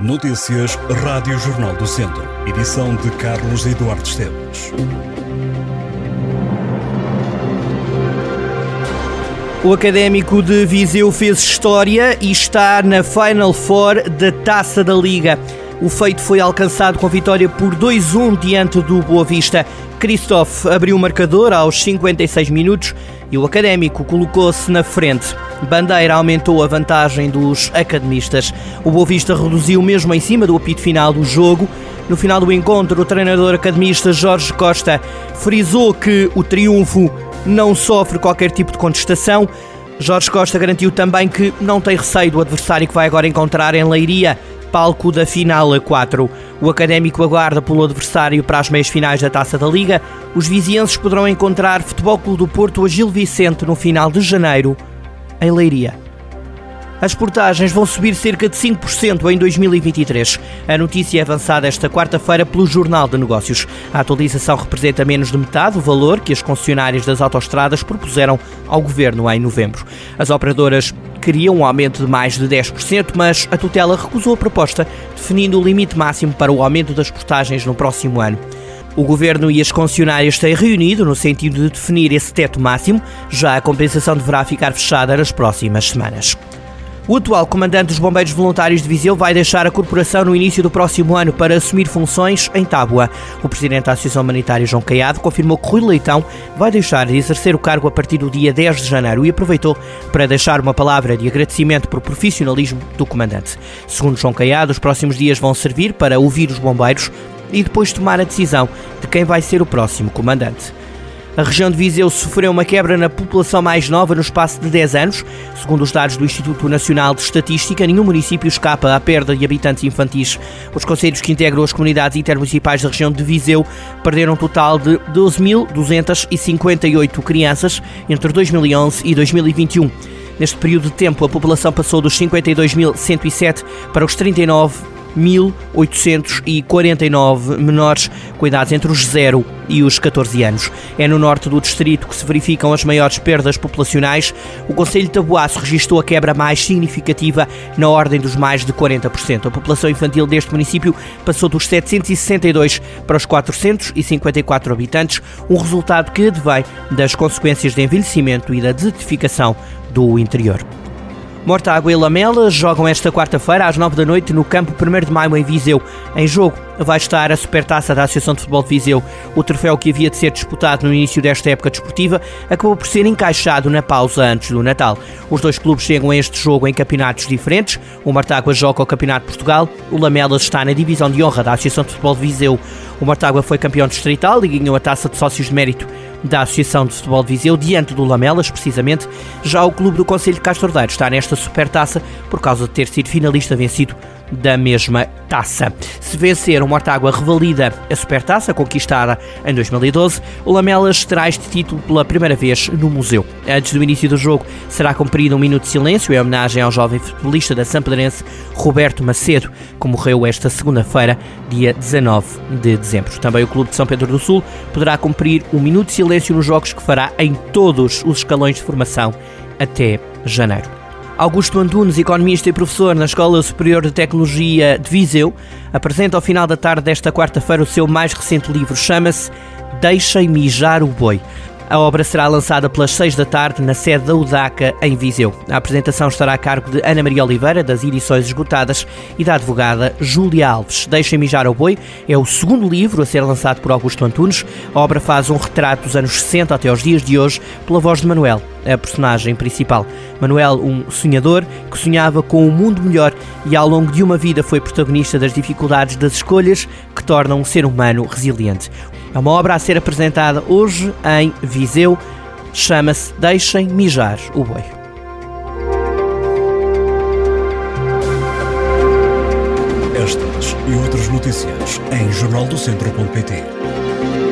Notícias Rádio Jornal do Centro. Edição de Carlos Eduardo Esteves. O académico de Viseu fez história e está na Final Four da Taça da Liga. O feito foi alcançado com vitória por 2-1 diante do Boa Vista. Christophe abriu o marcador aos 56 minutos e o académico colocou-se na frente. Bandeira aumentou a vantagem dos academistas. O Boa Vista reduziu mesmo em cima do apito final do jogo. No final do encontro, o treinador academista Jorge Costa frisou que o triunfo não sofre qualquer tipo de contestação. Jorge Costa garantiu também que não tem receio do adversário que vai agora encontrar em Leiria, palco da final a 4. O académico aguarda pelo adversário para as meias finais da Taça da Liga. Os vizienses poderão encontrar Futebol Clube do Porto a Gil Vicente no final de janeiro, em Leiria. As portagens vão subir cerca de 5% em 2023. A notícia é avançada esta quarta-feira pelo Jornal de Negócios. A atualização representa menos de metade do valor que as concessionárias das autoestradas propuseram ao governo em novembro. As operadoras queriam um aumento de mais de 10%, mas a tutela recusou a proposta, definindo o limite máximo para o aumento das portagens no próximo ano. O Governo e as concessionárias têm reunido no sentido de definir esse teto máximo, já a compensação deverá ficar fechada nas próximas semanas. O atual comandante dos Bombeiros Voluntários de Viseu vai deixar a corporação no início do próximo ano para assumir funções em Tábua. O presidente da Associação Humanitária, João Caiado, confirmou que Rui Leitão vai deixar de exercer o cargo a partir do dia 10 de janeiro e aproveitou para deixar uma palavra de agradecimento por profissionalismo do comandante. Segundo João Caiado, os próximos dias vão servir para ouvir os bombeiros e depois tomar a decisão de quem vai ser o próximo comandante. A região de Viseu sofreu uma quebra na população mais nova no espaço de 10 anos. Segundo os dados do Instituto Nacional de Estatística, nenhum município escapa à perda de habitantes infantis. Os conselhos que integram as comunidades intermunicipais da região de Viseu perderam um total de 12.258 crianças entre 2011 e 2021. Neste período de tempo, a população passou dos 52.107 para os 39 1.849 menores cuidados entre os 0 e os 14 anos. É no norte do distrito que se verificam as maiores perdas populacionais. O Conselho de Tabuaço registrou a quebra mais significativa na ordem dos mais de 40%. A população infantil deste município passou dos 762 para os 454 habitantes, um resultado que advém das consequências de envelhecimento e da desertificação do interior. Mortágua e Lamela jogam esta quarta-feira às 9 da noite no campo 1 de Maio em Viseu. Em jogo vai estar a Supertaça da Associação de Futebol de Viseu. O troféu que havia de ser disputado no início desta época desportiva acabou por ser encaixado na pausa antes do Natal. Os dois clubes chegam a este jogo em campeonatos diferentes. O Mortágua joga o Campeonato de Portugal, o Lamelas está na divisão de honra da Associação de Futebol de Viseu. O Mortágua foi campeão distrital e ganhou a taça de sócios de mérito da Associação de Futebol de Viseu, diante do Lamelas, precisamente. Já o clube do Conselho de Castro Daire está nesta supertaça por causa de ter sido finalista vencido da mesma taça. Se vencer, o Mortágua revalida a supertaça conquistada em 2012. O Lamelas terá este título pela primeira vez no museu. Antes do início do jogo, será cumprido um minuto de silêncio em homenagem ao jovem futebolista da Sampedrense, Roberto Macedo, que morreu esta segunda-feira, dia 19 de dezembro. Também o Clube de São Pedro do Sul poderá cumprir um minuto de silêncio nos jogos que fará em todos os escalões de formação até janeiro. Augusto Antunes, economista e professor na Escola Superior de Tecnologia de Viseu, apresenta ao final da tarde desta quarta-feira o seu mais recente livro. Chama-se Deixem Mijar o Boi. A obra será lançada pelas 6 da tarde na sede da UDACA, em Viseu. A apresentação estará a cargo de Ana Maria Oliveira, das edições esgotadas, e da advogada Júlia Alves. Deixem Mijar ao Boi é o segundo livro a ser lançado por Augusto Antunes. A obra faz um retrato dos anos 60 até aos dias de hoje, pela voz de Manuel, a personagem principal. Manuel, um sonhador que sonhava com um mundo melhor e ao longo de uma vida foi protagonista das dificuldades das escolhas que tornam um ser humano resiliente. É uma obra a ser apresentada hoje em Viseu. Chama-se Deixem Mijar o Boi. Estas e outras notícias em jornaldocentro.pt